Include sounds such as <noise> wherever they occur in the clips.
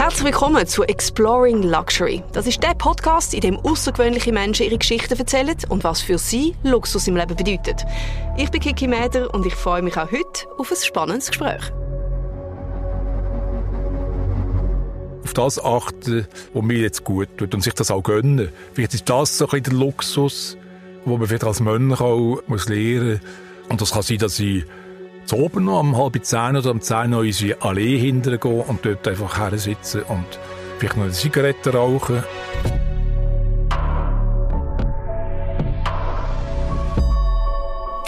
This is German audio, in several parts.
Herzlich willkommen zu Exploring Luxury. Das ist der Podcast, in dem außergewöhnliche Menschen ihre Geschichten erzählen und was für sie Luxus im Leben bedeutet. Ich bin Kiki Mäder und ich freue mich auch heute auf ein spannendes Gespräch. Auf das achten, was mir jetzt gut tut und sich das auch gönnen. Vielleicht ist das so ein bisschen der Luxus, wo man vielleicht als Mönch auch muss lernen muss. Und das kann sein, dass ich zu oben noch um halb zehn oder um zehn noch in unsere Allee hinterher gehen und dort einfach her sitzen und vielleicht noch eine Zigarette rauchen.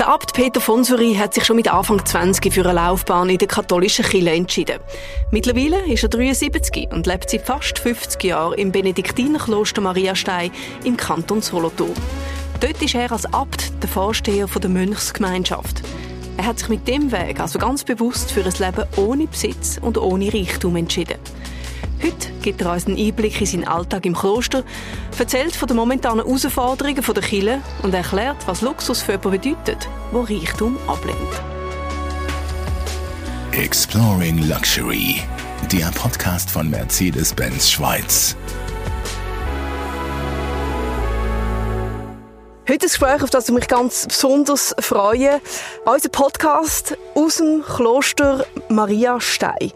Der Abt Peter von Sury hat sich schon mit Anfang 20 für eine Laufbahn in der katholischen Kirche entschieden. Mittlerweile ist er 73 und lebt seit fast 50 Jahren im Benediktinerkloster Mariastein im Kanton Solothurn. Dort ist er als Abt der Vorsteher der Mönchsgemeinschaft. Er hat sich mit dem Weg also ganz bewusst für ein Leben ohne Besitz und ohne Reichtum entschieden. Heute gibt er uns einen Einblick in seinen Alltag im Kloster, erzählt von den momentanen Herausforderungen der Kirche und erklärt, was Luxus für jemanden bedeutet, wo Reichtum ablehnt. Exploring Luxury, der Podcast von Mercedes-Benz Schweiz. Heute ein Gespräch, auf das ich mich ganz besonders freue. Unser Podcast aus dem Kloster Maria Stein.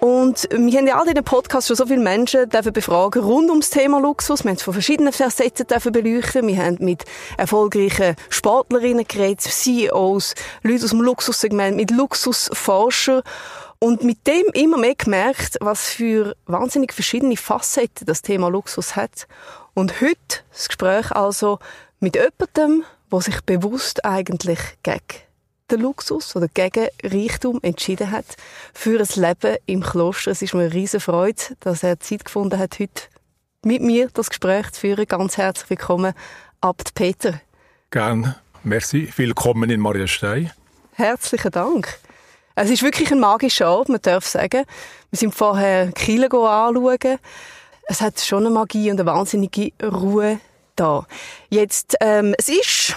Und wir haben ja all diesen Podcast schon so viele Menschen dürfen befragen rund ums Thema Luxus. Wir haben es von verschiedenen Facetten dürfen beleuchten. Wir haben mit erfolgreichen Sportlerinnen geredet, CEOs, Leute aus dem Luxussegment, mit Luxusforschern. Und mit dem immer mehr gemerkt, was für wahnsinnig verschiedene Facetten das Thema Luxus hat. Und heute das Gespräch also mit jemandem, der sich bewusst eigentlich gegen den Luxus oder gegen Reichtum entschieden hat für ein Leben im Kloster. Es ist mir eine riesige Freude, dass er Zeit gefunden hat, heute mit mir das Gespräch zu führen. Ganz herzlich willkommen, Abt Peter. Gern. Merci. Willkommen in Mariastein. Herzlichen Dank. Es ist wirklich ein magischer Ort, man darf sagen. Wir sind vorher Kiel anschauen. Es hat schon eine Magie und eine wahnsinnige Ruhe da. Jetzt, ähm, es ist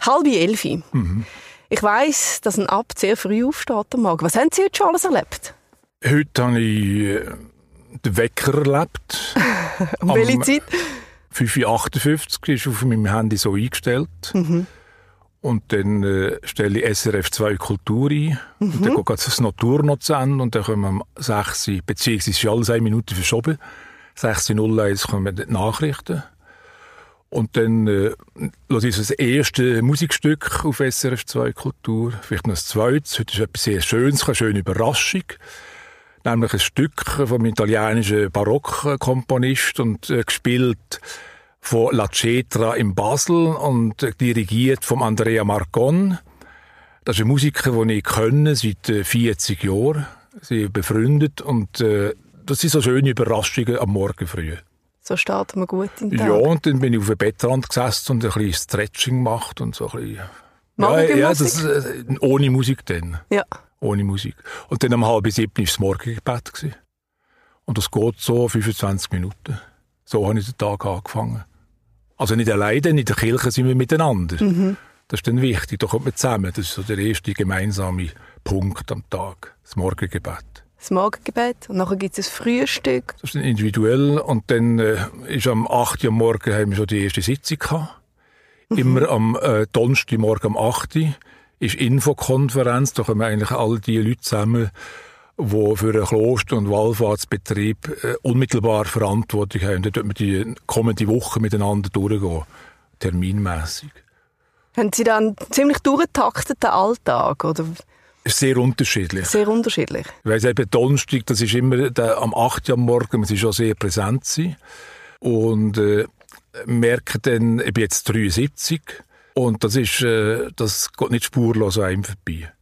halb elf. Mhm. Ich weiss, dass ein Abt sehr früh aufsteht am Morgen. Was haben Sie heute schon alles erlebt? Heute habe ich äh, den Wecker erlebt. <laughs> um welche Zeit? 5.58 Uhr ist auf meinem Handy so eingestellt. Mhm. Und dann äh, stelle ich SRF 2 Kultur ein. Mhm. Und dann geht das Natur noch zu Ende. Und dann kommen wir um 6 Uhr, beziehungsweise ist alles eine Minute verschoben. 6.01 kommen die Nachrichten. Und dann äh, lasse ich das erste Musikstück auf SRF 2 Kultur, vielleicht noch das zweite. Heute ist etwas sehr Schönes, eine schöne Überraschung. Nämlich ein Stück vom italienischen Barockkomponist und äh, gespielt von La Cetra in Basel und äh, dirigiert von Andrea Marcon. Das ist ein Musiker, den ich kenne seit äh, 40 Jahren. Sie befreundet und äh, das sind so schöne Überraschungen am Morgen früh. So starten wir gut in den Tag. Ja, und dann bin ich auf dem Bettrand gesessen und ein bisschen Stretching gemacht und so ein bisschen... Ja, ja, das, äh, ohne Musik dann. Ja. Ohne Musik. Und dann um halb sieben war das Morgengebet. Gewesen. Und das geht so 25 Minuten. So habe ich den Tag angefangen. Also nicht alleine, in der Kirche sind wir miteinander. Mhm. Das ist dann wichtig, da kommt man zusammen. Das ist so der erste gemeinsame Punkt am Tag, das Morgengebet das Morgengebet und nachher gibt es ein Frühstück. Das ist dann individuell und dann äh, ist am 8. Uhr morgen haben wir schon die erste Sitzung gehabt. Mhm. Immer am äh, Donnerstagmorgen um 8. Uhr ist Infokonferenz, da kommen eigentlich alle die Leute zusammen, die für einen Kloster- und Wallfahrtsbetrieb äh, unmittelbar Verantwortung haben. Da dort wir die kommende Woche miteinander durchgehen, terminmässig. Haben Sie dann einen ziemlich durchgetakteten Alltag, oder? Sehr unterschiedlich. Sehr unterschiedlich. Ich weiss eben, Donnerstag, das ist immer der, am 8. Uhr am Morgen, man ist schon sehr präsent sein. Und äh, merke dann, ich bin jetzt 73 und das ist, äh, das geht nicht spurlos an einem vorbei.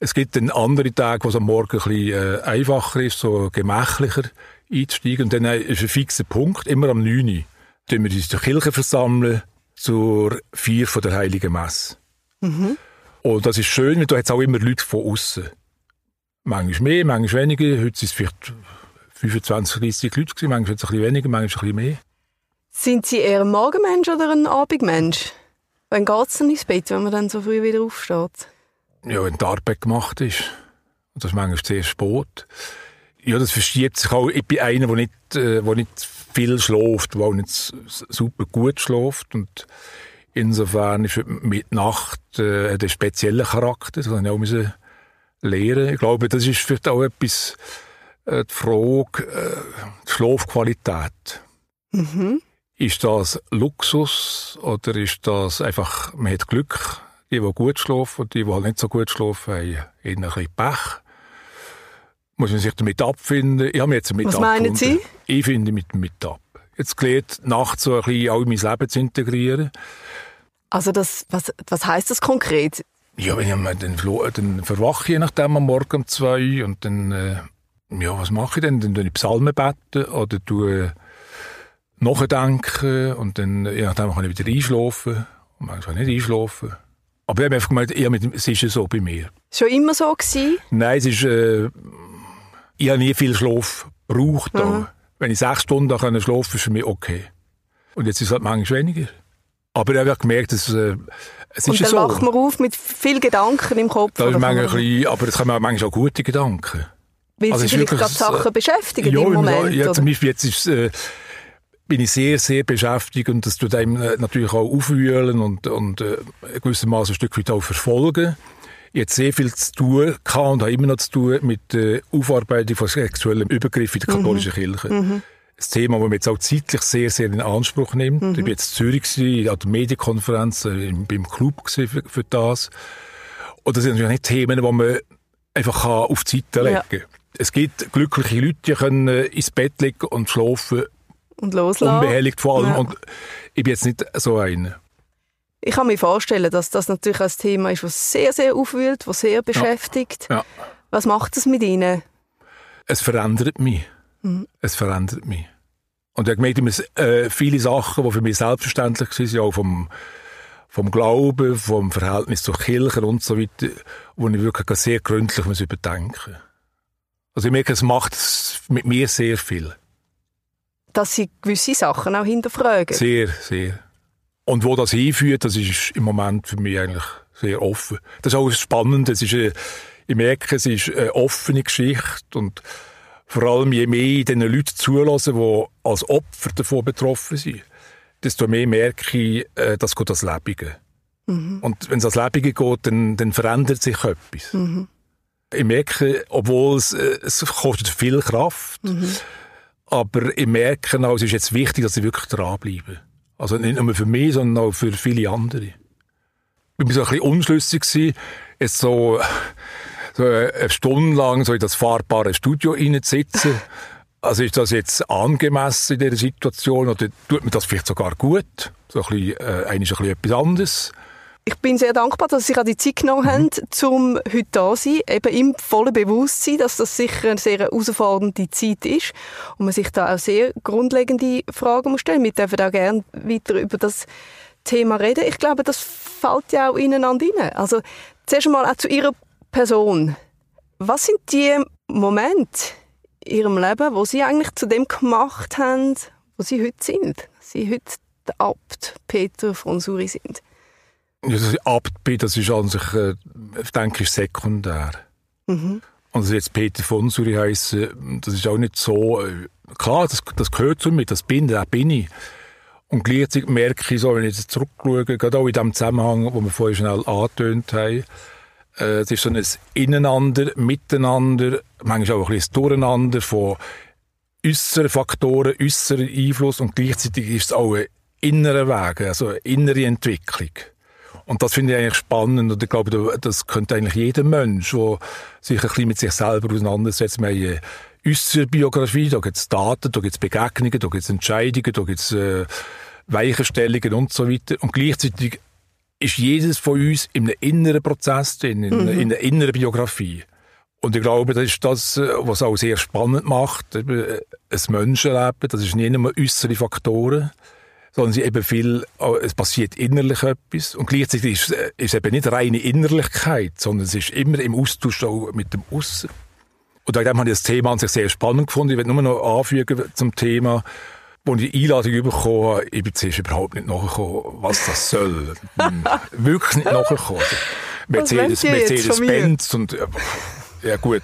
Es gibt dann andere Tage, wo es am Morgen ein bisschen äh, einfacher ist, so gemächlicher einzusteigen. Und dann ist ein fixer Punkt, immer am 9. Uhr. Wir uns in der Kirche versammeln zur Vier von der Heiligen Messe. Mhm. Und das ist schön, weil da hat auch immer Leute von außen. Manchmal mehr, manchmal weniger. Heute sind es vielleicht 25, 30 Leute gewesen, manchmal ein bisschen weniger, manchmal ein bisschen mehr. Sind Sie eher ein Morgenmensch oder ein Abendmensch? Wann geht es dann ins Bett, wenn man dann so früh wieder aufsteht? Ja, wenn die Arbeit gemacht ist. Und das ist manchmal sehr spät. Ja, das verschiebt sich auch. Ich bin einer, der nicht, äh, der nicht viel schläft, der auch nicht super gut schläft. Und insofern ist mit Nacht äh, einen speziellen Charakter. Das habe ich auch müssen lernen. Ich glaube, das ist vielleicht auch etwas, äh, die Frage, äh, die Schlafqualität. Mhm. Ist das Luxus oder ist das einfach, man hat Glück? Die, die gut schlafen und die, die halt nicht so gut schlafen, haben eher ein bisschen Pech muss man sich damit abfinden. Ich habe mich jetzt damit Was meinen Sie? Ich finde mich damit ab. Jetzt gelernt, nachts so ein bisschen auch in mein Leben zu integrieren. Also das, was, was heisst das konkret? Ja, wenn ich dann, dann verwache ich je nachdem am Morgen um zwei und dann, äh, ja, was mache ich denn? Dann tue ich Psalmen beten oder tue nachdenken und dann, je nachdem kann ich wieder einschlafen und manchmal nicht einschlafen. Aber ich habe einfach gemeint, ja, es ist ja so bei mir. Schon immer so gewesen? Nein, es ist, äh, ich habe nie viel Schlaf gebraucht. Mhm. Wenn ich sechs Stunden schlafen kann, ist für mich okay. Und jetzt ist es halt manchmal weniger. Aber ich habe gemerkt, dass äh, es und ist dann so. wacht man auf mit vielen Gedanken im Kopf. Das ist manchmal ein bisschen, aber es kommen manchmal auch gute Gedanken. Weil also Sie vielleicht gerade Sachen beschäftigen ja, im Moment? Ja, zum Beispiel jetzt ist, äh, bin ich sehr, sehr beschäftigt und das tut einem äh, natürlich auch aufwühlen und, und äh, gewissermaßen ein Stück weit auch verfolgen jetzt sehr viel zu tun und habe immer noch zu tun mit der Aufarbeitung von sexuellem Übergriff in der mhm. katholischen mhm. Kirche. Mhm. Das Thema, das man jetzt auch zeitlich sehr, sehr in Anspruch nimmt. Mhm. Ich war jetzt in Zürich an der Medienkonferenz, äh, beim Club für, für das. Und das sind natürlich nicht Themen, die man einfach auf die Seite legen kann. Ja. Es gibt glückliche Leute, die können äh, ins Bett liegen und schlafen. Und loslassen. Unbehelligt vor allem. Ja. Und ich bin jetzt nicht so einer. Ich kann mir vorstellen, dass das natürlich ein Thema ist, das sehr, sehr aufwühlt, das sehr beschäftigt. Ja. Ja. Was macht es mit Ihnen? Es verändert mich. Mhm. Es verändert mich. Und ich habe gemerkt, äh, viele Sachen, die für mich selbstverständlich waren, auch vom, vom Glauben, vom Verhältnis zur Kirche und so weiter, wo ich wirklich sehr gründlich muss überdenken Also ich merke, es macht mit mir sehr viel. Dass Sie gewisse Sachen auch hinterfragen? Sehr, sehr. Und wo das hinführt, das ist im Moment für mich eigentlich sehr offen. Das ist auch spannend. Es ist, eine, ich merke, es ist eine offene Geschichte und vor allem je mehr ich den Leuten zulasse, die als Opfer davon betroffen sind, desto mehr merke ich, äh, das geht das Lebige. Mhm. Und wenn es als Lebige geht, dann, dann verändert sich etwas. Mhm. Ich merke, obwohl es, äh, es kostet viel Kraft, mhm. aber ich merke auch, es ist jetzt wichtig, dass ich wirklich dranbleibe. Also nicht nur für mich, sondern auch für viele andere. Ich war so ein bisschen unschlüssig, gewesen, jetzt so, so eine Stunde lang so in das fahrbare Studio reinzusitzen. <laughs> Also ist das jetzt angemessen in dieser Situation oder tut mir das vielleicht sogar gut? So ein bisschen, äh, eigentlich ein bisschen etwas anderes. Ich bin sehr dankbar, dass Sie sich die Zeit genommen mhm. haben, um heute da zu sein. Eben im vollen Bewusstsein, dass das sicher eine sehr herausfordernde Zeit ist und man sich da auch sehr grundlegende Fragen muss stellen. Wir dürfen auch gerne weiter über das Thema reden. Ich glaube, das fällt ja auch ineinander rein. Also zuerst einmal auch zu Ihrer Person. Was sind die Momente in Ihrem Leben, wo Sie eigentlich zu dem gemacht haben, wo Sie heute sind? Sie heute der Abt Peter von Suri sind? Ja, ich Abt bin, das ist an sich, äh, denke ich, sekundär. Mhm. Und also jetzt Peter von Suri heissen, das ist auch nicht so, äh, klar, das, das gehört zu mir, das bin, der bin ich. Und gleichzeitig merke ich so, wenn ich jetzt zurückschaue, gerade auch in dem Zusammenhang, wo wir vorhin schnell angetönt haben, äh, es ist so ein Ineinander, Miteinander, manchmal auch ein bisschen Durcheinander von äußeren Faktoren, äußeren Einfluss und gleichzeitig ist es auch ein innerer Weg, also eine innere Entwicklung. Und das finde ich eigentlich spannend und ich glaube, das könnte eigentlich jeder Mensch, der sich ein bisschen mit sich selber auseinandersetzt. Wir haben eine äußere Biografie, da gibt es Daten, da gibt es Begegnungen, da gibt es Entscheidungen, da gibt es äh, Weichenstellungen und so weiter. Und gleichzeitig ist jedes von uns in einem inneren Prozess drin, in, mhm. in einer inneren Biografie. Und ich glaube, das ist das, äh, was auch sehr spannend macht. Ein Menschenleben, das ist nicht nur äußere Faktoren, sondern sie eben viel, oh, es passiert innerlich etwas und gleichzeitig ist es eben nicht reine Innerlichkeit, sondern es ist immer im Austausch auch mit dem Aussen. Und darum habe ich das Thema an sich sehr spannend gefunden. Ich will nur noch anfügen zum Thema, wo ich die Einladung bekommen habe, ich bin zuerst überhaupt nicht nachgekommen, was das soll. <laughs> Wirklich nicht nachgekommen. Mercedes, Mercedes-Benz und, ja gut.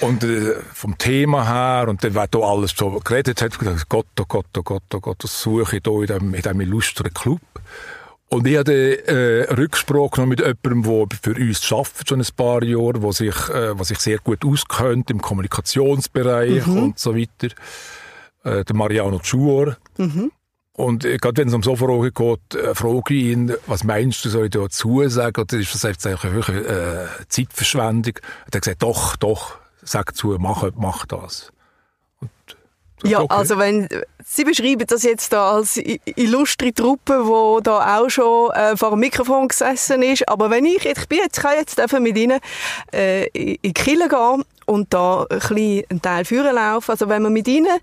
Und äh, vom Thema her, und dann, wer da alles so geredet hat, gesagt, Gott, oh Gott, oh Gott, oh Gott, das suche ich hier in diesem, in diesem illustren Club. Und ich hatte äh, Rücksprache noch mit jemandem, der für uns arbeitet, schon ein paar Jahre, der sich, äh, was sich sehr gut auskennt im Kommunikationsbereich mhm. und so weiter. Äh, der Mariano Schuor. Mhm. Und äh, gerade wenn es um so Fragen geht, äh, frage ich ihn, was meinst du, soll ich dazu sagen? Oder ist das eigentlich eine höhere äh, Zeitverschwendung? Und er hat gesagt, doch, doch, sag zu, mach, mach das. Und ja, okay. also wenn Sie beschreiben das jetzt da als illustre Truppe, wo da auch schon äh, vor dem Mikrofon gesessen ist, aber wenn ich, ich bin jetzt, kann jetzt mit Ihnen äh, in die Kille gehen und da ein bisschen einen Teil führen laufen, also wenn man mit Ihnen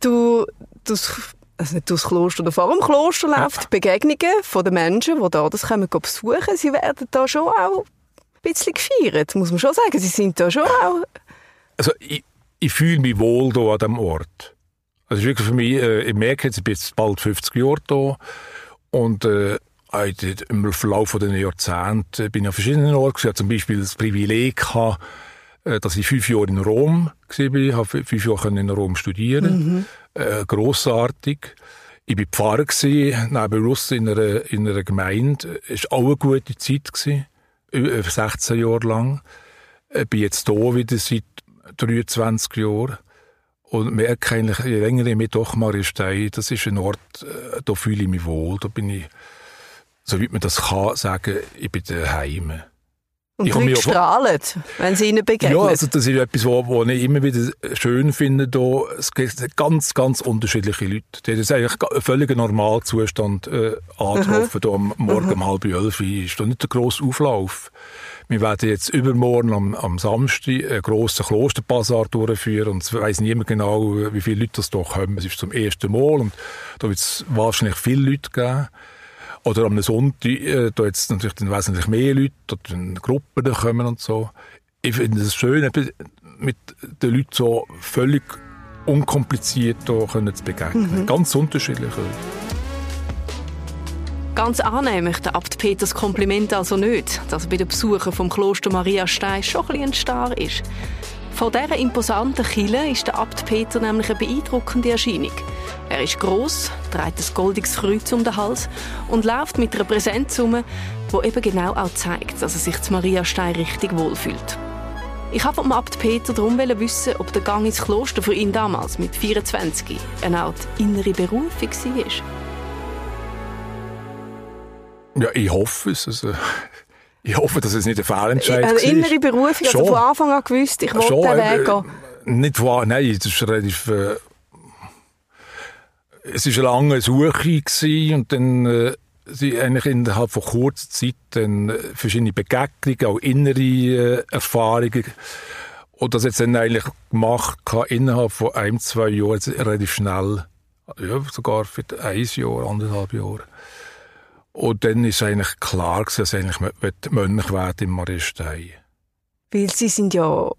du, das also nicht durchs Kloster oder vor dem Kloster läuft, ja. Begegnungen von den Menschen, die da das kommen besuchen, sie werden da schon auch ein bisschen gefeiert, muss man schon sagen. Sie sind da schon auch... Also ich, ich fühle mich wohl hier an diesem Ort. Also wirklich für mich, äh, ich merke jetzt, ich bin jetzt bald 50 Jahre hier und äh, im Verlauf der Jahrzehnte bin ich an verschiedenen Orten. Ich hatte zum Beispiel das Privileg, gehabt, dass ich fünf Jahre in Rom war. Habe fünf Jahre in Rom studieren. Mhm äh, grossartig. Ich war Pfarrer neben Russ in einer, in einer Gemeinde. Es war auch eine gute Zeit gewesen, über 16 Jahre lang. Ich bin jetzt hier wieder seit 23 Jahren. Und merke eigentlich, je länger ich mich doch mal stehe, das ist ein Ort, äh, da fühle ich mich wohl, da bin ich, so wie man das kann, sagen, ich bin daheim. Und ich Leute strahlen, wenn sie ihnen begegnen. Ja, also das ist etwas, was ich immer wieder schön finde. Da. Es gibt ganz, ganz unterschiedliche Leute. Die haben eigentlich einen völligen Normalzustand äh, angetroffen. Da am Morgen mhm. um halb elf ist da nicht der grosse Auflauf. Wir werden jetzt übermorgen am, am Samstag einen grossen Klosterbazar durchführen und es weiss niemand genau, wie viele Leute das da kommen. Es ist zum ersten Mal und da wird es wahrscheinlich viele Leute geben. Oder am Sonntag, äh, da jetzt natürlich dann wesentlich mehr Leute, oder Gruppen da kommen und so. Ich finde es schön, mit den Leuten so völlig unkompliziert da können zu begegnen. Mhm. Ganz unterschiedliche Leute. Ganz annehmen möchte Abt Peters Kompliment also nicht, dass er bei den Besuchern vom Kloster Maria Stein schon ein ein Star ist. Vor dieser imposanten Kille ist der Abt Peter nämlich eine beeindruckende Erscheinung. Er ist gross, trägt ein goldiges Kreuz um den Hals und läuft mit einer Präsenz um, die eben genau auch zeigt, dass er sich zu Maria Stein richtig wohlfühlt. Ich habe vom Abt Peter darum wissen, ob der Gang ins Kloster für ihn damals mit 24 eine Art innere Berufung war. Ja, ich hoffe es. Also, ich hoffe, dass es nicht ein Fehlentscheid ist. Eine innere Berufung, also von Anfang an gewusst, ich wollte den Weg gehen. Äh, nicht wahr, nein, das ist relativ... Äh, es war eine lange Suche gewesen und dann... Äh, sie eigentlich innerhalb von kurzer Zeit dann äh, verschiedene Begegnungen, auch innere äh, Erfahrungen. Und das jetzt dann eigentlich gemacht innerhalb von ein, zwei Jahren, relativ schnell. Ja, sogar für ein Jahr, anderthalb Jahre. Und dann ist eigentlich klar gewesen, dass eigentlich Mönch werden im Maristein. Weil Sie sind ja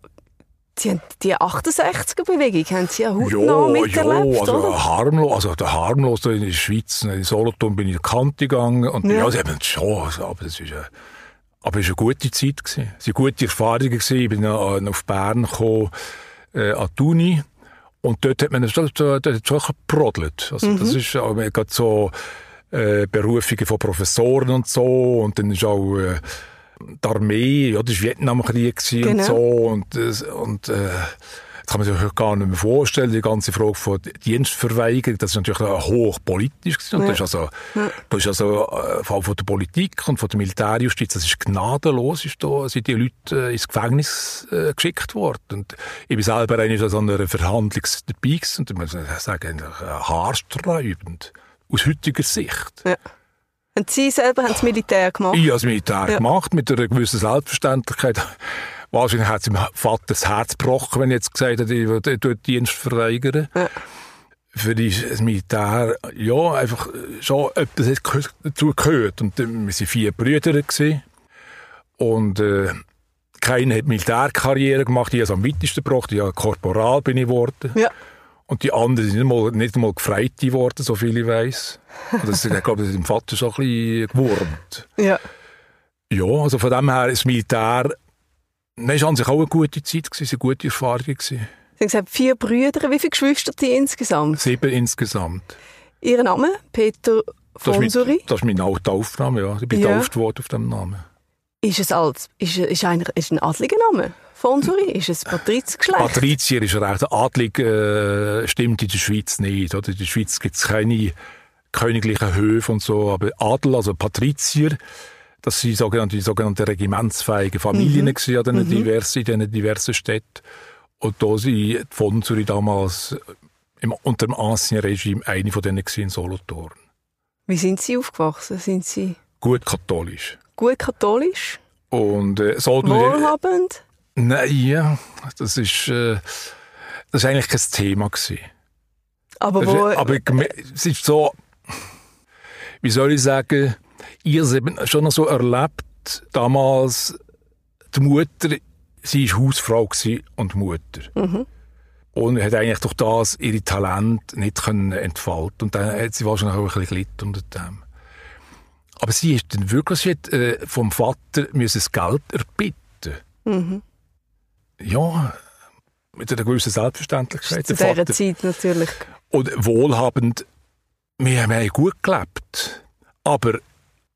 Sie haben die 68er-Bewegung haben Sie ja hautnah miterlebt, ja, also oder? harmlos, also der harmlos in der Schweiz, in Solothurn bin ich in die Kante gegangen und ja, ja sie haben schon, also, aber es ist, aber es war eine gute Zeit gewesen. Es waren gute Erfahrungen gewesen. Ich bin auf Bern gekommen, äh, an die Uni und dort hat man das, das, das, das schon gebrodelt. Also mhm. das ist, man hat so, äh, Berufungen von Professoren und so. Und dann ist auch äh, die Armee, ja, das war Vietnamkrieg genau. und so. Und, äh, und äh, das kann man sich gar nicht mehr vorstellen, die ganze Frage von Dienstverweigerung, das ist natürlich hochpolitisch gewesen. Und ja. das ist also, ja. das ist also, äh, vor allem von der Politik und von der Militärjustiz, das ist gnadenlos, ist da, sind die Leute äh, ins Gefängnis äh, geschickt worden. Und ich bin selber eigentlich an einer Verhandlung dabei gewesen, und ich muss sagen, haarsträubend aus heutiger Sicht. Ja. Und Sie selber haben das Militär gemacht? Ich habe das Militär ja. gemacht, mit einer gewissen Selbstverständlichkeit. Wahrscheinlich hat es meinem Vater das Herz gebrochen, wenn ich jetzt gesagt hätte, ich würde den Dienst verweigern. Ja. Für das Militär, ja, einfach schon etwas dazu gehört. Und wir waren vier Brüder. Gewesen. Und äh, keiner hat Militärkarriere gemacht. Ich habe es am weitesten gebracht. Korporal bin ich geworden. Ja. Und die anderen sind nicht mal, nicht mal gefreit worden, so viel ich weiss. Das, ich glaube, das ist dem Vater schon ein bisschen gewurmt. Ja. Ja, also von dem her ist das Militär Nein, es war an sich auch eine gute Zeit, gewesen, eine gute Erfahrung. Gewesen. Sie haben gesagt, vier Brüder. Wie viele Geschwister die insgesamt? Sieben insgesamt. Ihr Name? Peter Das ist, mein, das ist mein alter Aufnahme, ja. Ich bin Ja. getauft worden auf dem Namen. Ist es als, ist, ist, ein, ist ein adliger Name? Fonsuri? Ist es Patrizgeschlecht? Patrizier ist recht. Adlig äh, stimmt in der Schweiz nicht. Oder? In der Schweiz gibt es keine königlichen Höfe und so. Aber Adel, also Patrizier, das sind sogenannte, die sogenannte regimentsfähige Familien Mhm. gewesen, an diesen diversen, in diesen diversen Städten. Und da sind die Fonsuri damals im, unter dem Ancien Regime eine von denen in Solothurn. Wie sind Sie aufgewachsen? Sind Sie Gut katholisch. gut katholisch? Und äh, so Wohlhabend? Nein, das ist, äh, das ist eigentlich kein Thema gewesen. Aber wo... ist- aber ich es ist so, wie soll ich sagen, es eben schon so erlebt, damals, die Mutter, sie war Hausfrau und Mutter. Und hat eigentlich durch das ihre Talente nicht können entfalten Und dann hat sie wahrscheinlich auch ein bisschen gelitten unter dem. Aber sie ist dann wirklich, sie hat, äh, vom Vater müssen das Geld erbitten. Ja, mit einer gewissen Selbstverständlichkeit. zu dieser Vater- Zeit natürlich. und wohlhabend, wir haben gut gelebt. Aber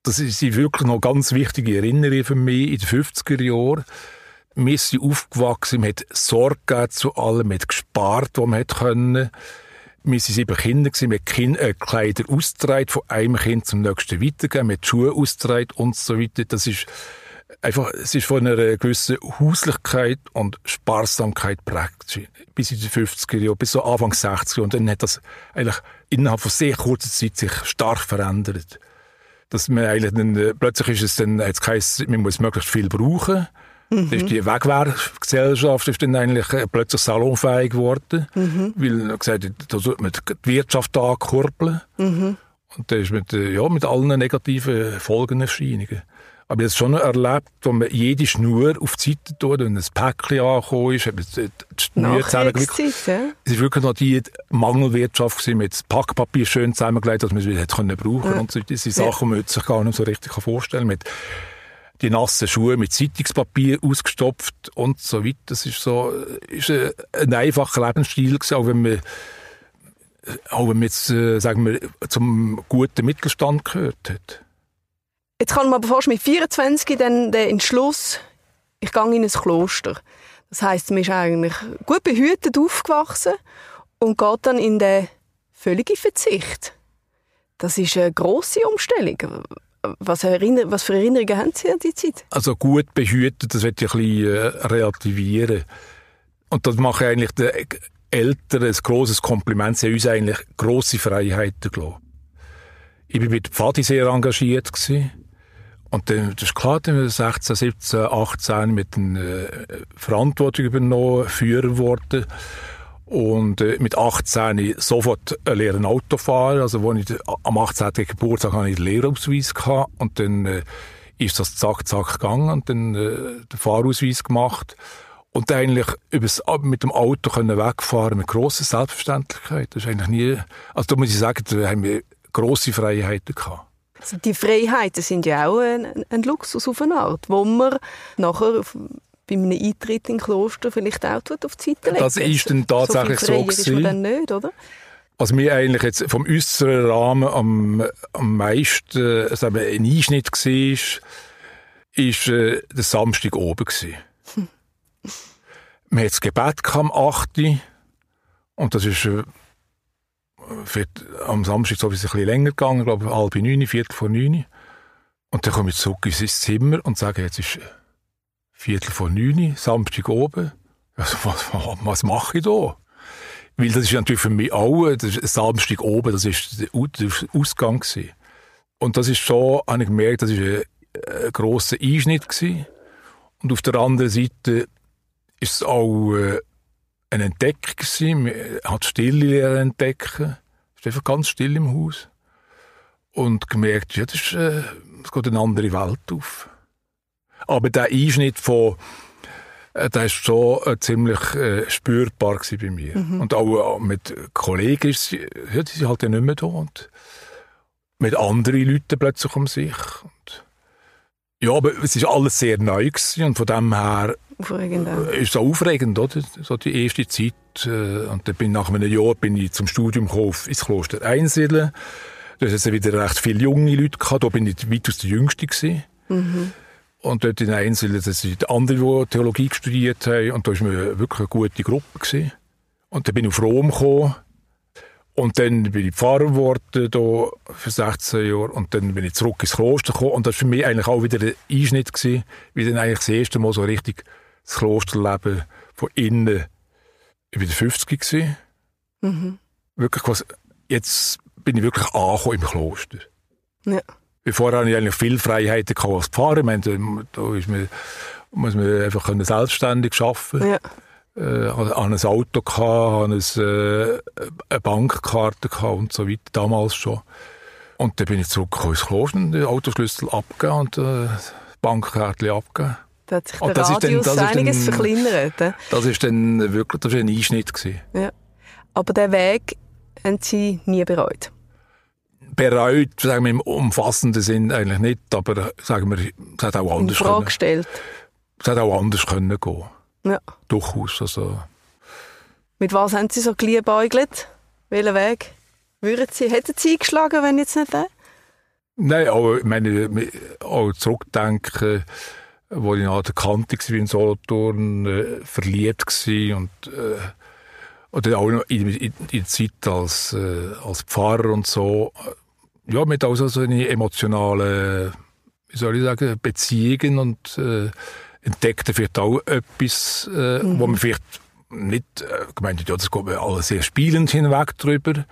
das sind wirklich noch ganz wichtige Erinnerungen für mich in den 50er Jahren. Wir sind aufgewachsen, man hat Sorge zu allem, man hat gespart, was man hat können. Wir waren sieben Kinder, gewesen, man hat kind, äh, Kleider ausgetragen, von einem Kind zum nächsten weitergegeben, man hat Schuhe ausgetragen und so weiter. Das ist einfach, es ist von einer gewissen Hauslichkeit und Sparsamkeit geprägt. Bis in die 50er Jahre, bis so Anfang 60er Jahre. Und dann hat das eigentlich innerhalb von sehr kurzer Zeit sich stark verändert. Dass man eigentlich dann, äh, plötzlich ist es dann, hat es geheißen, man muss möglichst viel brauchen. Dann ist die Wegwerfgesellschaft ist dann eigentlich äh, plötzlich salonfähig geworden. Weil man gesagt da sollte man die Wirtschaft ankurbeln. Und das ist mit, äh, ja, mit allen negativen Folgenerscheinungen. Aber ich habe schon erlebt, wo man jede Schnur auf die Seite tut, wenn ein Päckchen angekommen ist, hat man die Schnur ja? Es war wirklich noch die Mangelwirtschaft gewesen, mit Packpapier schön zusammengelegt, dass man es wieder hätte können brauchen und so. Das sind Ja. Sachen, die man sich gar nicht so richtig vorstellen kann. Mit die nassen Schuhe mit Zeitungspapier ausgestopft und so weiter. Das ist so, ist ein, ein einfacher Lebensstil gewesen, auch wenn man, auch wenn man jetzt, äh, sagen wir, zum guten Mittelstand gehört hat. Jetzt kann man aber fast mit 24 dann den Entschluss, ich gehe in ein Kloster. Das heisst, man ist eigentlich gut behütet aufgewachsen und geht dann in den völligen Verzicht. Das ist eine grosse Umstellung. Was, erinner was für Erinnerungen haben Sie an die Zeit? Also gut behütet, das wird ich ein bisschen äh, relativieren. Und das mache ich eigentlich den Eltern ein grosses Kompliment. Sie haben uns eigentlich grosse Freiheiten gelassen. Ich war mit Pfadi sehr engagiert. Gewesen. Und dann, das ist klar, dann bin ich 16, 17, 18 mit einer äh, Verantwortung übernommen, Führer geworden. Und äh, mit 18 sofort äh, lernen Auto fahren. Also, wo ich, am 18. Geburtstag hatte ich den Lehrausweis gehabt. Und dann äh, ist das zack, zack gegangen und dann äh, den Fahrausweis gemacht. Und dann eigentlich übers, mit dem Auto können wegfahren mit grosser Selbstverständlichkeit. Das ist eigentlich nie, also da muss ich sagen, da haben wir grosse Freiheiten gehabt. Also die Freiheiten sind ja auch ein, ein Luxus auf eine Art, wo man nachher bei einem Eintritt in Kloster vielleicht auch auf die Seite legt. Das ist dann tatsächlich so so freier ist gewesen. dann nicht, oder? Was mir eigentlich jetzt vom äußeren Rahmen am, am meisten äh, sagen wir, ein Einschnitt war, ist äh, der Samstag oben. Gewesen. <laughs> Wir hatten das Gebet am 8. Uhr und das ist äh, am Samstag so ein bisschen länger gegangen, ich glaube halb neun, viertel vor neun. Und dann komme ich zurück ins Zimmer und sage, jetzt ist viertel vor neun, Samstag oben. Also, was, <laughs> was mache ich da? Weil das ist natürlich für mich auch, äh, das Samstag oben, das ist der Au- der Ausgang gewesen. Und das ist schon, habe ich gemerkt, das ist ein, ein grosser Einschnitt gewesen. Und auf der anderen Seite ist es auch äh, ein Entdecker gewesen. Man hat Stille entdecken. Ist einfach ganz still im Haus. Und gemerkt, ja, das ist, äh, es geht eine andere Welt auf. Aber der Einschnitt von, äh, der ist schon äh, ziemlich äh, spürbar bei mir. Und auch äh, mit Kollegen ist sie, ja, die sind halt ja nicht mehr da. Und mit anderen Leuten plötzlich um sich. Und Ja, aber es ist alles sehr neu gewesen und von dem her Aufregend auch. ist es aufregend, oder? So die erste Zeit. äh, Und dann bin nach einem Jahr bin ich zum Studium gekommen ins Kloster Einsiedeln. Da hat es wieder recht viele junge Leute gehabt. Da bin ich weitaus der Jüngste gewesen. Und dort in Einsiedeln, das sind andere, die Theologie studiert haben. Und da war mir wirklich eine gute Gruppe gewesen. Und dann bin ich auf Rom gekommen. Und dann bin ich Pfarrer geworden, da für 16 Jahre. Und dann bin ich zurück ins Kloster gekommen. Und das war für mich eigentlich auch wieder ein Einschnitt gewesen, wie dann eigentlich das erste Mal so richtig das Klosterleben von innen. Ich war 50 gewesen. Wirklich, was, jetzt bin ich wirklich angekommen im Kloster. Ja. Vorher hatte ich eigentlich viel Freiheiten als Pfarrer. Ich meine, da, da ist man, muss man einfach können selbstständig arbeiten Ja. Äh, an ein Auto gehabt, an ein, äh, eine Bankkarte gehabt und so weiter, damals schon. Und dann bin ich zurückgekommen ins Kloster, und den Autoschlüssel abgegeben und äh, Bankkarte abgegeben. Da hat sich Und der das ist dann- Radius das ist einiges dann- verkleinert. äh? Das ist dann wirklich das ist ein Einschnitt gewesen. Ja. Aber den Weg haben Sie nie bereut. Bereut, sagen wir im umfassenden Sinn eigentlich nicht, aber sagen wir, es hat auch In anders Frage können, gestellt. es hat auch anders können gehen. Ja. Durchaus, also. Mit was haben Sie so geliebäugelt? Welchen Weg würden Sie, hätten Sie eingeschlagen, wenn jetzt nicht der? Nein, aber ich meine, auch zurückdenken, wo ich nach der Kante war in Solothurn, äh, verliebt war und, äh, oder auch in, in, in der Zeit als, äh, als Pfarrer und so, ja, mit auch so eine emotionale, wie soll ich sagen, Beziehungen und äh, entdeckte vielleicht auch etwas, äh, wo man vielleicht nicht äh, gemeint hat, ja, das geht mir alles sehr spielend hinweg drüber.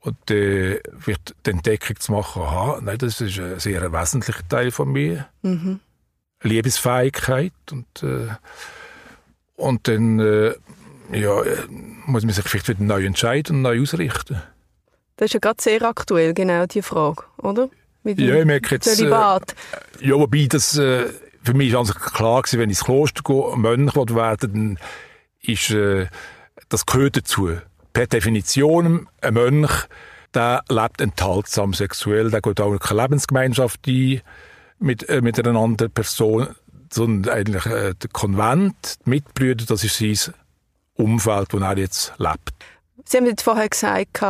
Und äh, vielleicht die Entdeckung zu machen, aha, nein, das ist ein sehr wesentlicher Teil von mir. Liebesfähigkeit und, äh, und dann äh, ja, äh, muss man sich vielleicht wieder neu entscheiden und neu ausrichten. Das ist ja gerade sehr aktuell, genau diese Frage, oder? Mit Ja, ich merke jetzt, äh. Ja, wobei das äh, für mich ganz klar gewesen, wenn ich ins Kloster gehe, Mönch werden, dann ist äh, das gehört dazu. Per Definition, ein Mönch, der lebt enthaltsam sexuell, der geht auch keine Lebensgemeinschaft ein mit, äh, mit einer anderen Person, sondern eigentlich äh, der Konvent, die Mitbrüder, das ist sein Umfeld, wo er jetzt lebt. Sie haben jetzt vorher gesagt,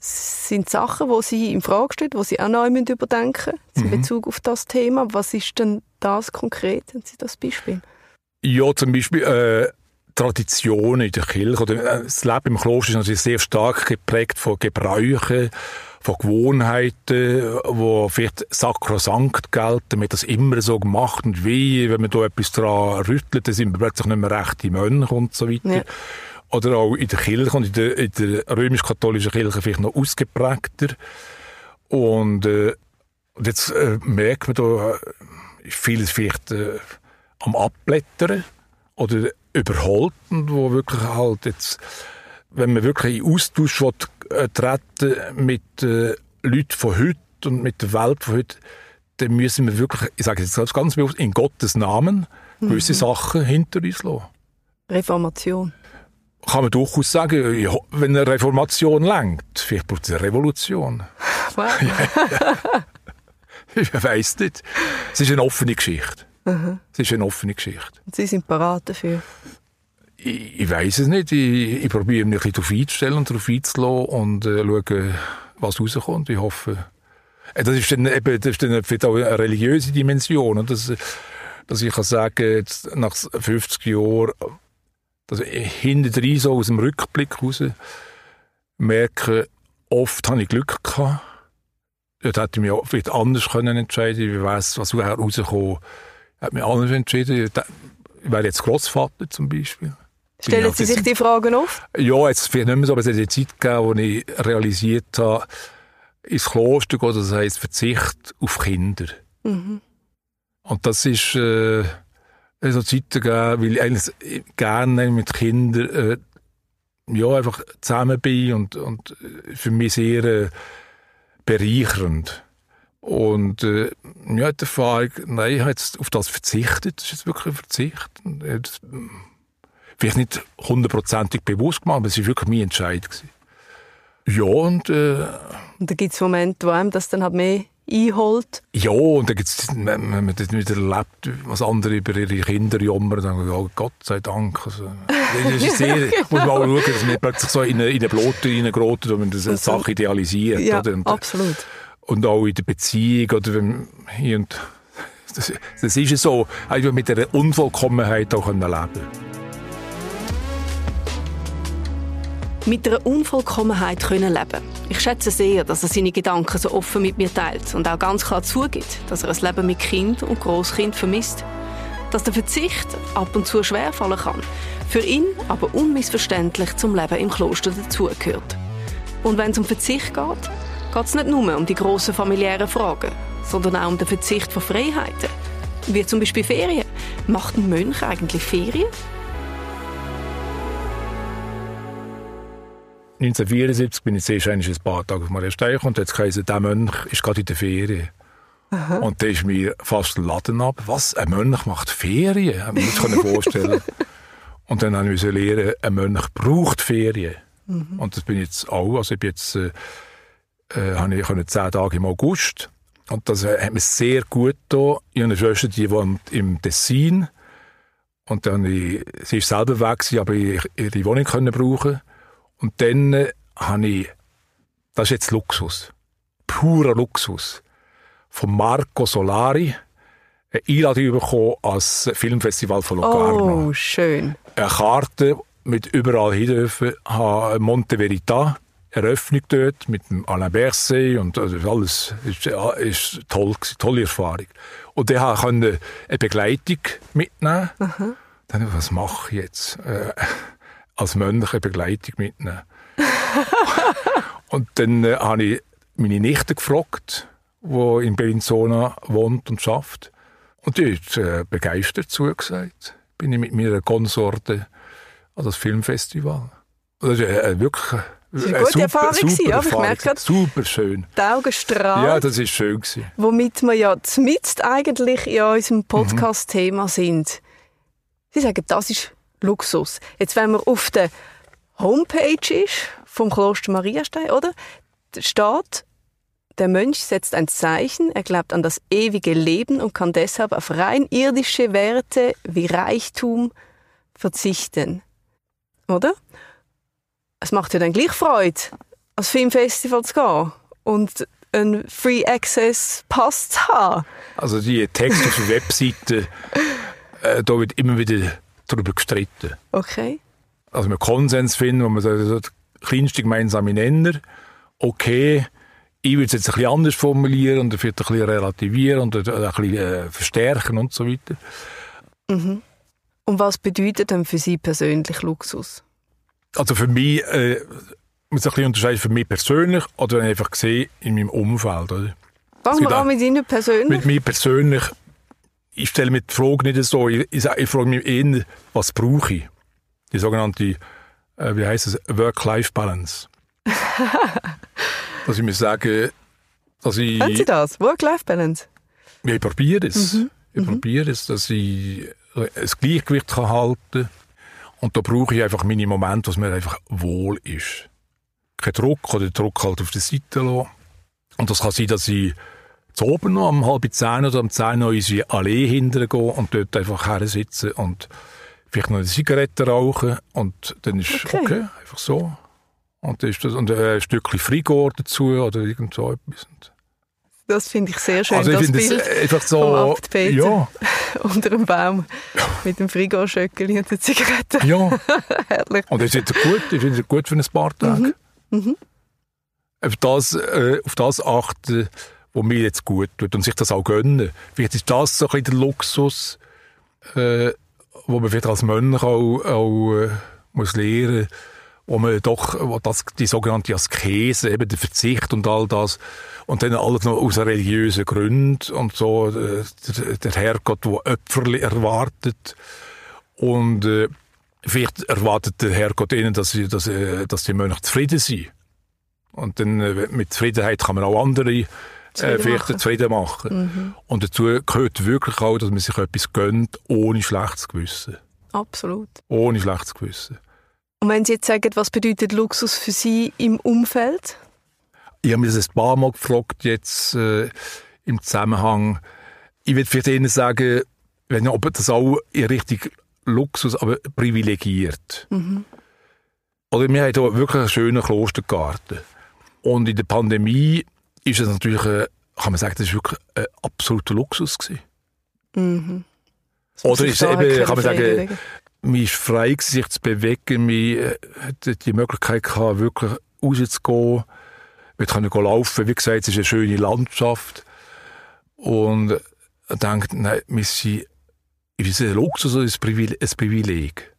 es sind Sachen, die Sie in Frage stellen, die Sie auch neu überdenken müssen, Mhm. in Bezug auf das Thema. Was ist denn das konkret? Haben Sie das Beispiel? Ja, zum Beispiel äh, Traditionen in der Kirche. Oder, äh, das Leben im Kloster ist natürlich sehr stark geprägt von Gebräuchen, von Gewohnheiten, wo vielleicht sakrosankt gelten. Man hat das immer so gemacht und wie, wenn man da etwas dran rüttelt, dann sind wir plötzlich nicht mehr rechte Mönche und so weiter. Ja. Oder auch in der Kirche und in der, in der römisch-katholischen Kirche vielleicht noch ausgeprägter. Und, äh, jetzt äh, merkt man da, ist vieles vielleicht äh, am Abblättern oder überholt und wo wirklich halt jetzt, wenn man wirklich in Austausch will, äh, treten mit äh, Leuten von heute und mit der Welt von heute, dann müssen wir wirklich, ich sage jetzt ganz- ganz bewusst, in Gottes Namen gewisse Sachen hinter uns lassen. Reformation. Kann man durchaus sagen, ja, wenn eine Reformation lenkt, vielleicht braucht es eine Revolution. Wow. <laughs> <laughs> <laughs> Ich weiß nicht. Es ist eine offene Geschichte. Es ist eine offene Geschichte. Und Sie sind parat dafür. Ich, ich weiß es nicht. Ich, ich probiere mich ein bisschen darauf einzustellen und darauf einzulassen und äh, schauen, was rauskommt. Ich hoffe. Äh, Das ist dann eben, das ist dann auch eine religiöse Dimension. Und das, dass ich kann sagen, jetzt nach 50 Jahren, dass ich hinten so aus dem Rückblick raus merke, oft habe ich Glück gehabt. Dort hätte ich mich vielleicht anders können entscheiden können. Was wäre rausgekommen. Ich hätte mich anders entschieden. Ich wäre jetzt Grossvater zum Beispiel. Stellen Sie ich sich die Fragen auf? Ja, jetzt vielleicht nicht mehr so, aber es hat eine Zeit gegeben, wo ich realisiert habe, ins Kloster gehen, das heisst Verzicht auf Kinder. Mhm. Und das ist äh, so Zeiten gegeben, weil ich eigentlich gerne mit Kindern äh, ja, einfach zusammen bin und, und äh, für mich sehr äh, bereichernd. Und äh, ja, die Erfahrung, nein, ich habe jetzt auf das verzichtet, das ist jetzt wirklich ein Verzicht. Und, äh, mm, vielleicht nicht hundertprozentig bewusst gemacht, aber es war wirklich mein Entscheid. Gewesen. Ja, und äh, Und da gibt es Momente, wo einem das dann halt mehr einholt. Ja, und dann gibt es, wenn man das wieder erlebt, was andere über ihre Kinder jammern, dann sagen oh, Gott sei Dank. Also, das ist sehr, <laughs> muss man auch schauen, dass man nicht plötzlich so in eine, in eine Blote reingerotet, wo man das eine Sache idealisiert. Ja, oder? Und, absolut. Und auch in der Beziehung, oder wenn hier und das, das ist ja so, einfach mit einer Unvollkommenheit auch leben können. mit einer Unvollkommenheit können leben Ich schätze sehr, dass er seine Gedanken so offen mit mir teilt und auch ganz klar zugibt, dass er ein Leben mit Kind und Großkind vermisst. Dass der Verzicht ab und zu schwerfallen kann, für ihn aber unmissverständlich zum Leben im Kloster dazugehört. Und wenn es um Verzicht geht, geht es nicht nur um die grossen familiären Fragen, sondern auch um den Verzicht von Freiheiten. Wie zum Beispiel Ferien. Macht ein Mönch eigentlich Ferien? 1974 bin ich zuerst ein paar Tage auf Maria Steich und jetzt heisst der Mönch ist gerade in der Ferien. Aha. Und da ist mir fast ein Laden ab. Was? Ein Mönch macht Ferien? Ich muss mir vorstellen. <laughs> und dann habe ich lernen, ein Mönch braucht Ferien. Mhm. Und das bin ich jetzt auch. Also ich bin jetzt, äh, äh, habe ich zehn Tage im August. Und das äh, hat mir sehr gut getan. Ich habe eine Schwester, die wohnt im Tessin. Und dann, ich, sie ist selber weg, aber ich ihre Wohnung können brauchen und dann äh, habe ich, das ist jetzt Luxus, purer Luxus, von Marco Solari eine Einladung bekommen als Filmfestival von Locarno. Oh, schön. Eine Karte mit überall hin dürfen, habe Monte Verita, Eröffnung dort mit dem Alain Berset und also alles ist, ist toll, tolle Erfahrung. Und dann konnte ich eine Begleitung mitnehmen. Aha. Dann, was mache ich jetzt? Äh, als Mönch eine Begleitung mitnehmen. <laughs> und dann äh, habe ich meine Nichte gefragt, die in Bellinzona wohnt und schafft. Und die hat äh, begeistert zugesagt. Bin ich mit meiner Konsorte an das Filmfestival. Das ist äh, wirklich das war eine gute super, Erfahrung, super aber ich merke super schön. Die Augen strahlen. Ja, das ist schön gewesen. Womit wir ja zumindest eigentlich in unserem Podcast-Thema mhm. sind. Sie sagen, das ist Luxus. Jetzt, wenn man auf der Homepage ist vom Kloster Mariastein, oder? Steht, der Mönch setzt ein Zeichen, er glaubt an das ewige Leben und kann deshalb auf rein irdische Werte wie Reichtum verzichten. Oder? Es macht ja dann gleich Freude, ans Filmfestival zu gehen und einen Free Access Pass zu haben. Also die Texte auf der <laughs> Webseite, äh, da wird immer wieder darüber gestritten. Okay. Also wir Konsens finden, wo man sagt, der kleinste gemeinsame Nenner, okay, ich würde es jetzt ein bisschen anders formulieren und vielleicht ein bisschen relativieren und ein bisschen äh, verstärken und so weiter. Mhm. Und was bedeutet denn für Sie persönlich Luxus? Also für mich, äh, muss ein bisschen unterscheiden, für mich persönlich oder einfach gesehen in meinem Umfeld. Oder? Fangen wir an mit Ihnen persönlich? Mit mir persönlich ich stelle mir die Frage nicht so, ich, ich, ich frage mich eher, was brauche ich? Die sogenannte, äh, wie heißt es, Work-Life-Balance. <laughs> dass ich mir sage, dass ich... Haben Sie das? Work-Life-Balance? Ja, ich probiere es. Mhm. Ich mhm. probiere es, dass ich ein Gleichgewicht kann halten kann. Und da brauche ich einfach meine Momente, wo mir einfach wohl ist. Kein Druck oder Druck halt auf der Seite lassen. Und das kann sein, dass ich zu oben noch um halb zehn oder um zehn noch in unsere Allee hinterher gehen und dort einfach her sitzen und vielleicht noch eine Zigarette rauchen und dann ist okay, okay einfach so. Und ist das und ein Stückchen Frigor dazu oder irgend so etwas. Das finde ich sehr schön, also ich das Bild das einfach so, ja. <laughs> unter dem Baum mit dem Frigor-Schöckeli und der Zigarette. Ja. <laughs> Herrlich. Und das ist gut, das ist gut für ein paar Tage. Mhm. Mhm. Auf, das, äh, auf das achten wo mir jetzt gut tut und sich das auch gönnen. Vielleicht ist das so ein bisschen der Luxus, äh, wo man vielleicht als Mönch auch, auch äh, muss lernen wo man doch wo das, die sogenannte Askese, eben der Verzicht und all das, und dann alles noch aus religiösen Gründen und so, äh, der, der Herrgott, der Opfer erwartet und äh, vielleicht erwartet der Herrgott ihnen, dass, sie, dass, äh, dass die Mönche zufrieden sind. Und dann äh, mit Zufriedenheit kann man auch andere äh, vielleicht zufrieden machen. Mhm. Und dazu gehört wirklich auch, dass man sich etwas gönnt, ohne schlechtes Gewissen. Absolut. Ohne schlechtes Gewissen. Und wenn Sie jetzt sagen, was bedeutet Luxus für Sie im Umfeld? Ich habe mich das ein paar Mal gefragt, jetzt äh, im Zusammenhang. Ich würde vielleicht Ihnen sagen, wenn ob das auch in Richtung Luxus, aber privilegiert. Mhm. Oder wir haben hier wirklich einen schönen Klostergarten. Und in der Pandemie ist es natürlich, äh, kann man sagen, das ist wirklich ein absoluter Luxus gewesen. Mhm. Oder ist es eben, kann man sagen, war frei, sich zu bewegen, man hatte die Möglichkeit gehabt, wirklich rauszugehen, wir können laufen, wie gesagt, es ist eine schöne Landschaft. Und ich denke, nein, wir sind, ist ein Luxus oder ein Privileg?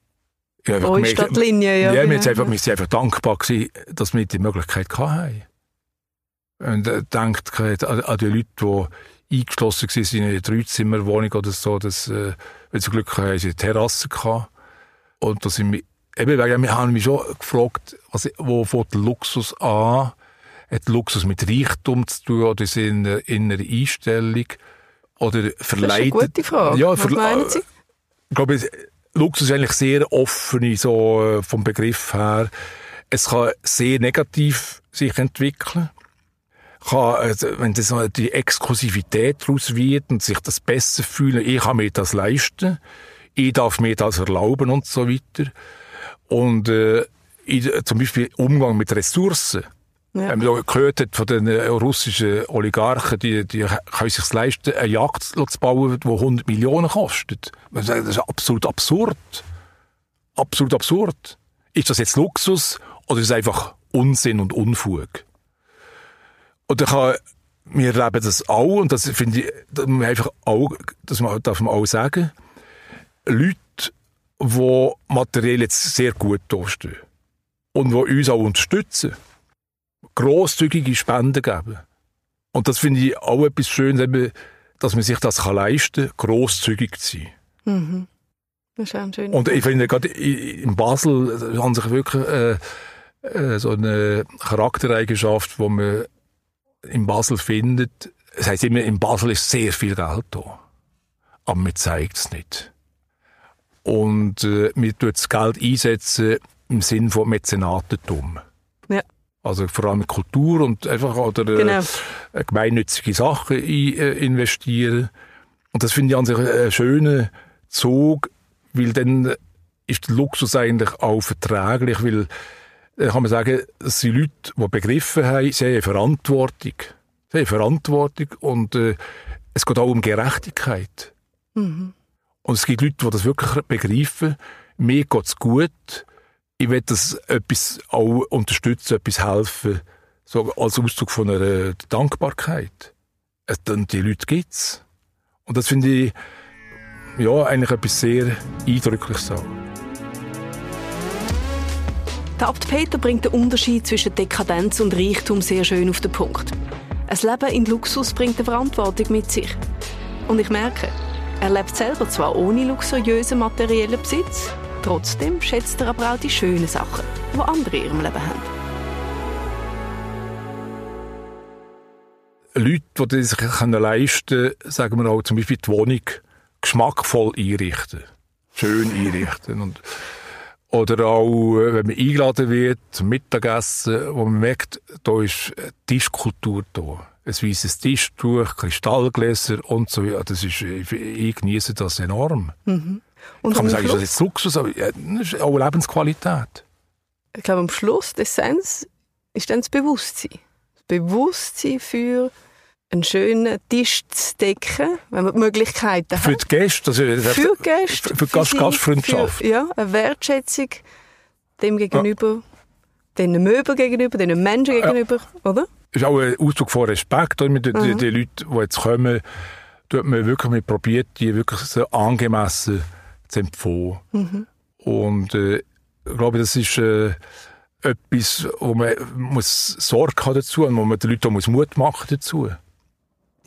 Ja, oh, Stadtlinie, ja. Ja, wir, ja. Einfach, wir sind einfach dankbar gewesen, dass wir die Möglichkeit hatten. Und äh, denkt an, an die Leute, die eingeschlossen waren in einer Dreizimmerwohnung oder so, dass, äh, wenn sie Glück hatten, haben sie eine Terrasse gehabt. Und da sind wir, eben, wir haben mich schon gefragt, was, wo fängt der Luxus an? Hat Luxus mit Reichtum zu tun oder ist in einer inneren Einstellung? Oder verleitet? Das ist eine gute Frage. Ja, was meinen Sie? Ich glaube, Luxus ist eigentlich sehr offen, so äh, vom Begriff her. Es kann sehr negativ sich entwickeln. Kann, also, wenn das die Exklusivität daraus wird und sich das besser fühlen, ich kann mir das leisten, ich darf mir das erlauben und so weiter. Und äh, ich, zum Beispiel Umgang mit Ressourcen. Ja. Ähm, gehört von den äh, russischen Oligarchen, die, die können sich leisten, eine Jagd zu bauen, die 100 Millionen kostet. Das ist absolut absurd. Absolut absurd. Ist das jetzt Luxus oder ist es einfach Unsinn und Unfug? Und ich kann, wir erleben das auch, und das finde ich, das man einfach auch, das darf man auch sagen, Leute, die materiell jetzt sehr gut dastehen und die uns auch unterstützen, grosszügige Spenden geben. Und das finde ich auch etwas Schönes, eben, dass man sich das leisten kann, grosszügig zu sein. Mhm. Das ist auch schön. Und ich finde, gerade in Basel haben sich wirklich äh, äh, so eine Charaktereigenschaft, die man in Basel findet. Es heisst immer, in Basel ist sehr viel Geld da. Aber man zeigt es nicht. Und äh, man tut das Geld einsetzen im Sinn von Mäzenatentum. Ja. Also vor allem Kultur und einfach oder äh, genau. äh, gemeinnützige Sachen äh, investieren. Und das finde ich an sich einen schönen Zug, weil dann ist der Luxus eigentlich auch verträglich, weil äh, kann man sagen, es sind Leute, die begriffen haben, sie haben Verantwortung. Sie haben Verantwortung und äh, es geht auch um Gerechtigkeit. Mhm. Und es gibt Leute, die das wirklich begreifen. Mir geht es gut, ich will das etwas auch unterstützen, etwas helfen, so als Ausdruck von einer Dankbarkeit. Und die Leute gibt es. Und das finde ich, ja, eigentlich etwas sehr Eindrückliches auch. Der Abt Peter bringt den Unterschied zwischen Dekadenz und Reichtum sehr schön auf den Punkt. Ein Leben in Luxus bringt eine Verantwortung mit sich. Und ich merke, er lebt selber zwar ohne luxuriösen materiellen Besitz, Trotzdem schätzt er aber auch die schönen Sachen, die andere in ihrem Leben haben. Leute, die sich leisten können, sagen wir auch zum Beispiel die Wohnung geschmackvoll einrichten. Schön einrichten. Und, oder auch, wenn man eingeladen wird zum Mittagessen, wo man merkt, da ist Tischkultur da. Ein weißes Tischtuch, Kristallgläser und so weiter. Das ist, ich genieße das enorm. Mhm. Und Kann man sagen, ist das jetzt Luxus, aber ja, das ist auch Lebensqualität. Ich glaube, am Schluss des Essenz ist dann das Bewusstsein. Das Bewusstsein für einen schönen Tisch zu decken, wenn man die Möglichkeiten hat. Für die Gäste? Also für die Gäste. Für, für Gastfreundschaft. Für, ja, eine Wertschätzung dem gegenüber, ja. den Möbeln gegenüber, den Menschen gegenüber, ja. oder? Das ist auch ein Ausdruck von Respekt. Oder? Die, die, die Leute, die jetzt kommen, tut man wirklich mit probiert, die wirklich so angemessen zu empfehlen. Mhm. Und äh, ich glaube, das ist äh, etwas, wo man muss Sorge haben dazu und wo man den Leuten auch Mut machen dazu.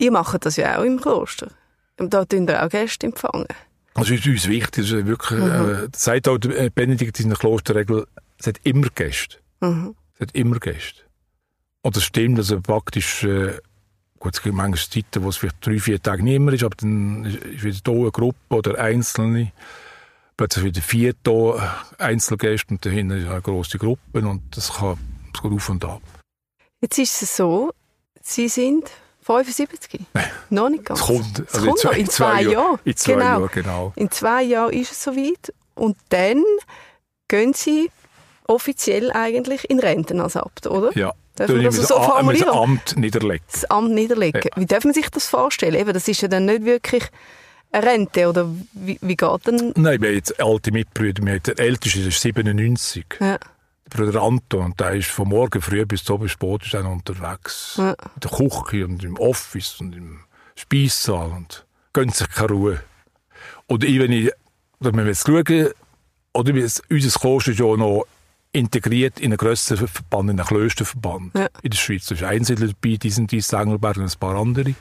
Ihr macht das ja auch im Kloster. Und da tun ihr auch Gäste empfangen. Das ist uns wichtig. Ist wirklich, mhm. äh, sagt auch der Benedikt in der Klosterregel, es hat immer Gäste. Mhm. Es hat immer Gäste. Und das stimmt, also praktisch, äh, gut, es gibt manchmal Zeiten, wo es vielleicht drei, vier Tage nicht mehr ist, aber dann ist wieder hier eine Gruppe oder Einzelne. Plötzlich wieder vier hier Einzelgäste und dahinter ist eine grosse Gruppe und das kann, das geht auf und ab. Jetzt ist es so, Sie sind 75? Nein. Noch nicht ganz. Es kommt, Es also kommt noch in zwei Jahren. In zwei Genau. Jahren, genau. In zwei Jahren ist es soweit. Und dann gehen Sie offiziell eigentlich in Renten als Abt, oder? Ja. Dann man das so wir das formulieren? Amt niederlegen. Das Amt niederlegen. Ja. Wie darf man sich das vorstellen? Eben, das ist ja dann nicht wirklich eine Rente, oder wie, wie geht denn... Nein, wir haben jetzt alte Mitbrüder. Wir haben der älteste ist 97. Ja. Der Bruder Anton, und der ist von morgen früh bis zum spät ist er unterwegs. Ja. In der Küche und im Office und im Speissaal und gönnt sich keine Ruhe. Und ich, wenn ich, wenn wir jetzt schauen, oder wir- unser Kloster ist ja noch integriert in einen grösseren Verband, in einen Klösterverband Ja. in der Schweiz. Da ist Einsiedler dabei, die sind dies Engelberg und ein paar andere.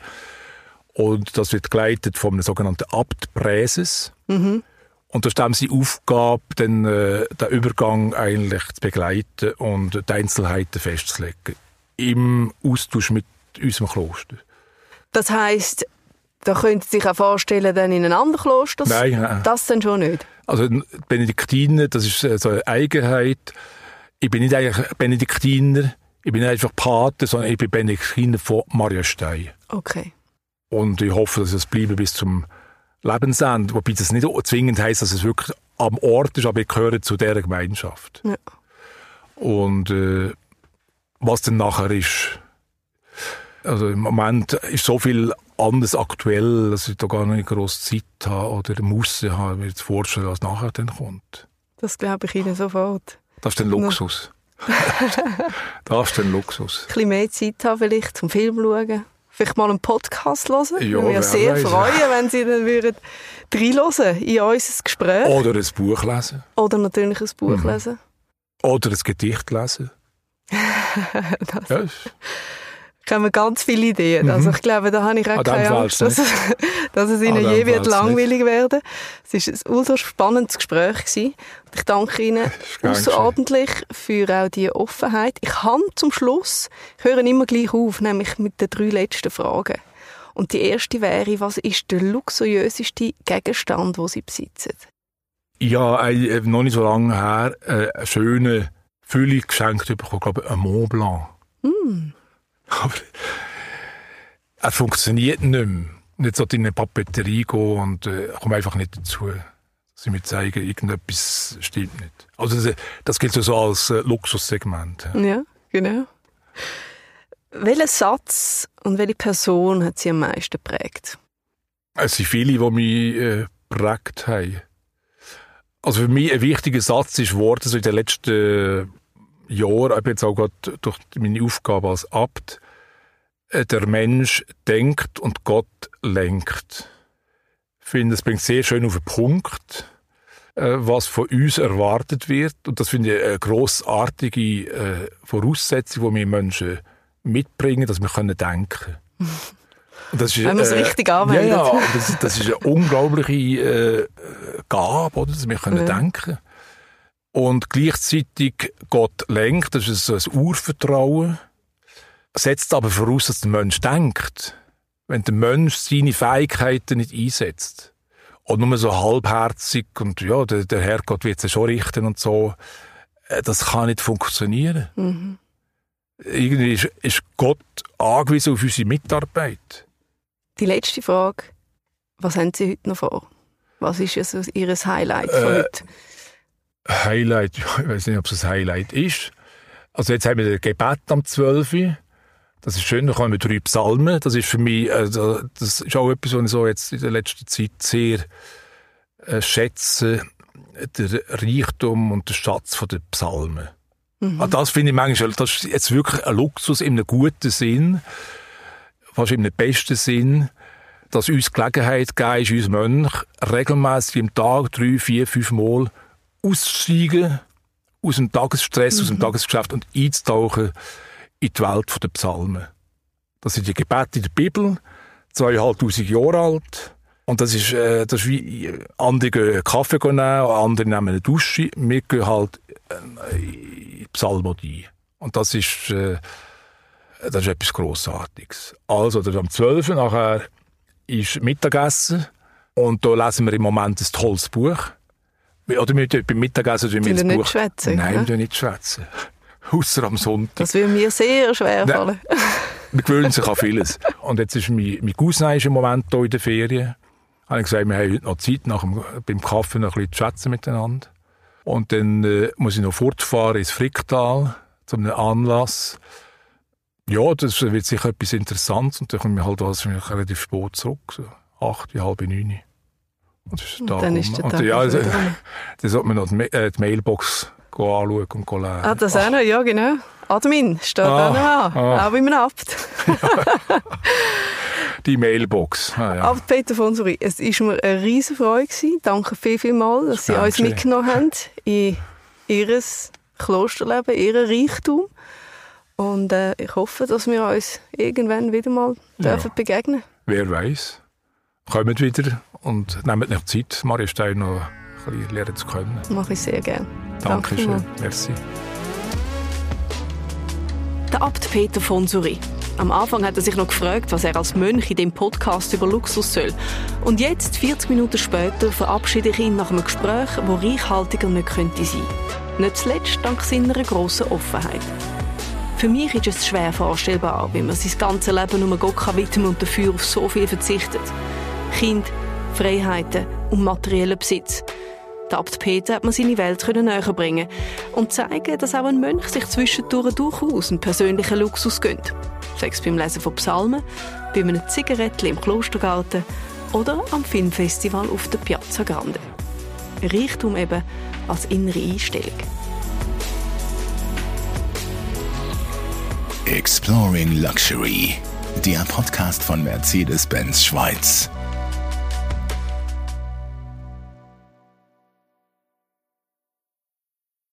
Und das wird geleitet von einem sogenannten Abt Präses. Mhm. Und da ist dann seine Aufgabe, dann, äh, den Übergang eigentlich zu begleiten und die Einzelheiten festzulegen. Im Austausch mit unserem Kloster. Das heisst, da können Sie sich auch vorstellen, dann in ein anderes Kloster? Nein, nein. Das dann schon nicht? Also Benediktiner, das ist äh, so eine Eigenheit. Ich bin nicht eigentlich Benediktiner, ich bin nicht einfach Pate, sondern ich bin Benediktiner von Maria Stein. Okay. Und ich hoffe, dass es bleiben bis zum Lebensende. Wobei das nicht zwingend heisst, dass es wirklich am Ort ist, aber ich gehöre zu dieser Gemeinschaft. Ja. Und äh, was dann nachher ist, also im Moment ist so viel anders aktuell, dass ich da gar nicht groß Zeit habe oder muss haben, mir zu vorstellen, was nachher dann kommt. Das glaube ich Ihnen sofort. Das ist dann Luxus. <laughs> das ist dann Luxus. Ein bisschen mehr Zeit haben vielleicht zum Film schauen. Vielleicht mal einen Podcast hören. Ja, Würde mich sehr weiß. freuen, wenn Sie dann würden reinhören in unser Gespräch. Oder ein Buch lesen. Oder natürlich ein Buch Mhm. lesen. Oder ein Gedicht lesen. <laughs> Das Ja, kommen ganz viele Ideen. Mhm. Also ich glaube, da habe ich auch An dem keine Angst, dass, es- <laughs> dass es Ihnen An dem je wird langweilig werden. Es war ein ultra spannendes Gespräch. Gewesen. Ich danke Ihnen <laughs> außerordentlich für auch die Offenheit. Ich habe zum Schluss, ich höre immer gleich auf, nämlich mit den drei letzten Fragen. Und die erste wäre, was ist der luxuriöseste Gegenstand, den Sie besitzen? Ja, äh, noch nicht so lange her, äh, eine schöne Fülle geschenkt bekommen, glaube ich, ein Mont Blanc. Hm. Aber er funktioniert nicht mehr. Nicht so in eine Papeterie gehen und äh, komme einfach nicht dazu. Sie mir zeigen, irgendetwas stimmt nicht. Also das, das gilt so als äh, Luxussegment. ja. Ja, genau. Welcher Satz und welche Person hat Sie am meisten geprägt? Es sind viele, die mich äh, geprägt haben. Also für mich ein wichtiger Satz ist geworden, so in den letzten Jahren, eben jetzt auch gerade durch meine Aufgabe als Abt, äh, der Mensch denkt und Gott lenkt. Ich finde, es bringt sehr schön auf den Punkt, äh, was von uns erwartet wird. Und das finde ich eine grossartige äh, Voraussetzung, die wir Menschen mitbringen, dass wir können denken das ist, Wenn man es richtig anwendet. Ja, ja das, das ist eine unglaubliche äh, Gabe, oder, dass wir können Ja. denken Und gleichzeitig Gott lenkt, das ist ein Urvertrauen, setzt aber voraus, dass der Mensch denkt. Wenn der Mensch seine Fähigkeiten nicht einsetzt und nur so halbherzig und ja, der, der Herrgott wird es schon richten und so, äh, das kann nicht funktionieren. Mhm. Irgendwie ist, ist Gott angewiesen auf unsere Mitarbeit. Die letzte Frage. Was haben Sie heute noch vor? Was ist also Ihr Highlight von Äh, heute? Highlight, <laughs> ich weiß nicht, ob es ein Highlight ist. Also jetzt haben wir das Gebet am 12. Uhr. Das ist schön, da kommen drei Psalmen. Das ist für mich, also, das ist auch etwas, was ich so jetzt in der letzten Zeit sehr äh, schätze, der Reichtum und der Schatz von den Psalmen. Mhm. Ah, Das finde ich manchmal, das ist jetzt wirklich ein Luxus in einem guten Sinn, fast in einem besten Sinn, dass uns Gelegenheit gegeben ist, uns Mönch regelmäßig im Tag drei, vier, fünf Mal auszusteigen aus dem Tagesstress, aus dem Tagesgeschäft und einzutauchen in die Welt der Psalmen. Das sind die Gebete in der Bibel, zweieinhalbtausend Jahre alt. Und das ist, äh, das ist wie, äh, andere gehen Kaffee nehmen, andere nehmen eine Dusche. Wir gehen halt äh, in die Psalmodie. Und das ist, äh, das ist etwas Grossartiges. Also, der am 12. Uhr nachher ist Mittagessen. Und da lesen wir im Moment ein tolles Buch. Wir- Oder wir, beim Mittagessen tun wir Tun das wir nicht Buch... schwätzen, Nein, wir tun nicht schwätzen. <laughs> Außer am Sonntag. Das würde mir sehr schwer fallen. <laughs> Man gewöhnt sich an vieles. Und jetzt ist mein, mein Cousin ist im Moment hier in der Ferien. Habe ich gesagt, wir haben heute noch Zeit, nach dem, beim Kaffee noch ein bisschen zu schätzen miteinander. Und dann äh, muss ich noch fortfahren ins Fricktal, zu einem Anlass. Ja, das wird sicher etwas Interessantes. Und dann komme ich halt also relativ spät zurück, so acht, halb neun. Und, das ist Und da dann ist der und, Tag ja, wieder also, dann sollte man noch die, Ma- die Mailbox anschauen und lesen. Ah, das auch noch, ja genau. Admin steht Ah, auch noch an. ah. Auch man Abt. Die Mailbox. Ah, ja. Abt Peter von Suri, es war mir eine riesen Freude. gewesen. Danke viel, viel mal, dass Sie uns mitgenommen haben in Ihr Klosterleben, Ihren Reichtum. Und äh, ich hoffe, dass wir uns irgendwann wieder mal Ja. dürfen begegnen Wer weiß. Kommt wieder und nehmt noch Zeit, Maria Stein noch ein bisschen lernen zu können. Das mache ich sehr gerne. Danke Dankeschön. vielmals. Merci. Der Abt Peter von Suri. Am Anfang hat er sich noch gefragt, was er als Mönch in dem Podcast über Luxus soll. Und jetzt, 40 Minuten später, verabschiede ich ihn nach einem Gespräch, wo reichhaltiger nicht könnte sein. Nicht zuletzt dank seiner grossen Offenheit. Für mich ist es schwer vorstellbar, wie man sein ganzes Leben nur Gott kann widmen und dafür auf so viel verzichtet. Kind, Freiheiten und materiellen Besitz. Der Abt Peter hat mir seine Welt näher bringen und zeigen, dass auch ein Mönch sich zwischendurch durchaus einen persönlichen Luxus gönnt. Sei es beim Lesen von Psalmen, bei einem Zigarettchen im Klostergarten oder am Filmfestival auf der Piazza Grande. Reichtum eben als innere Einstellung. Exploring Luxury. Der Podcast von Mercedes-Benz Schweiz.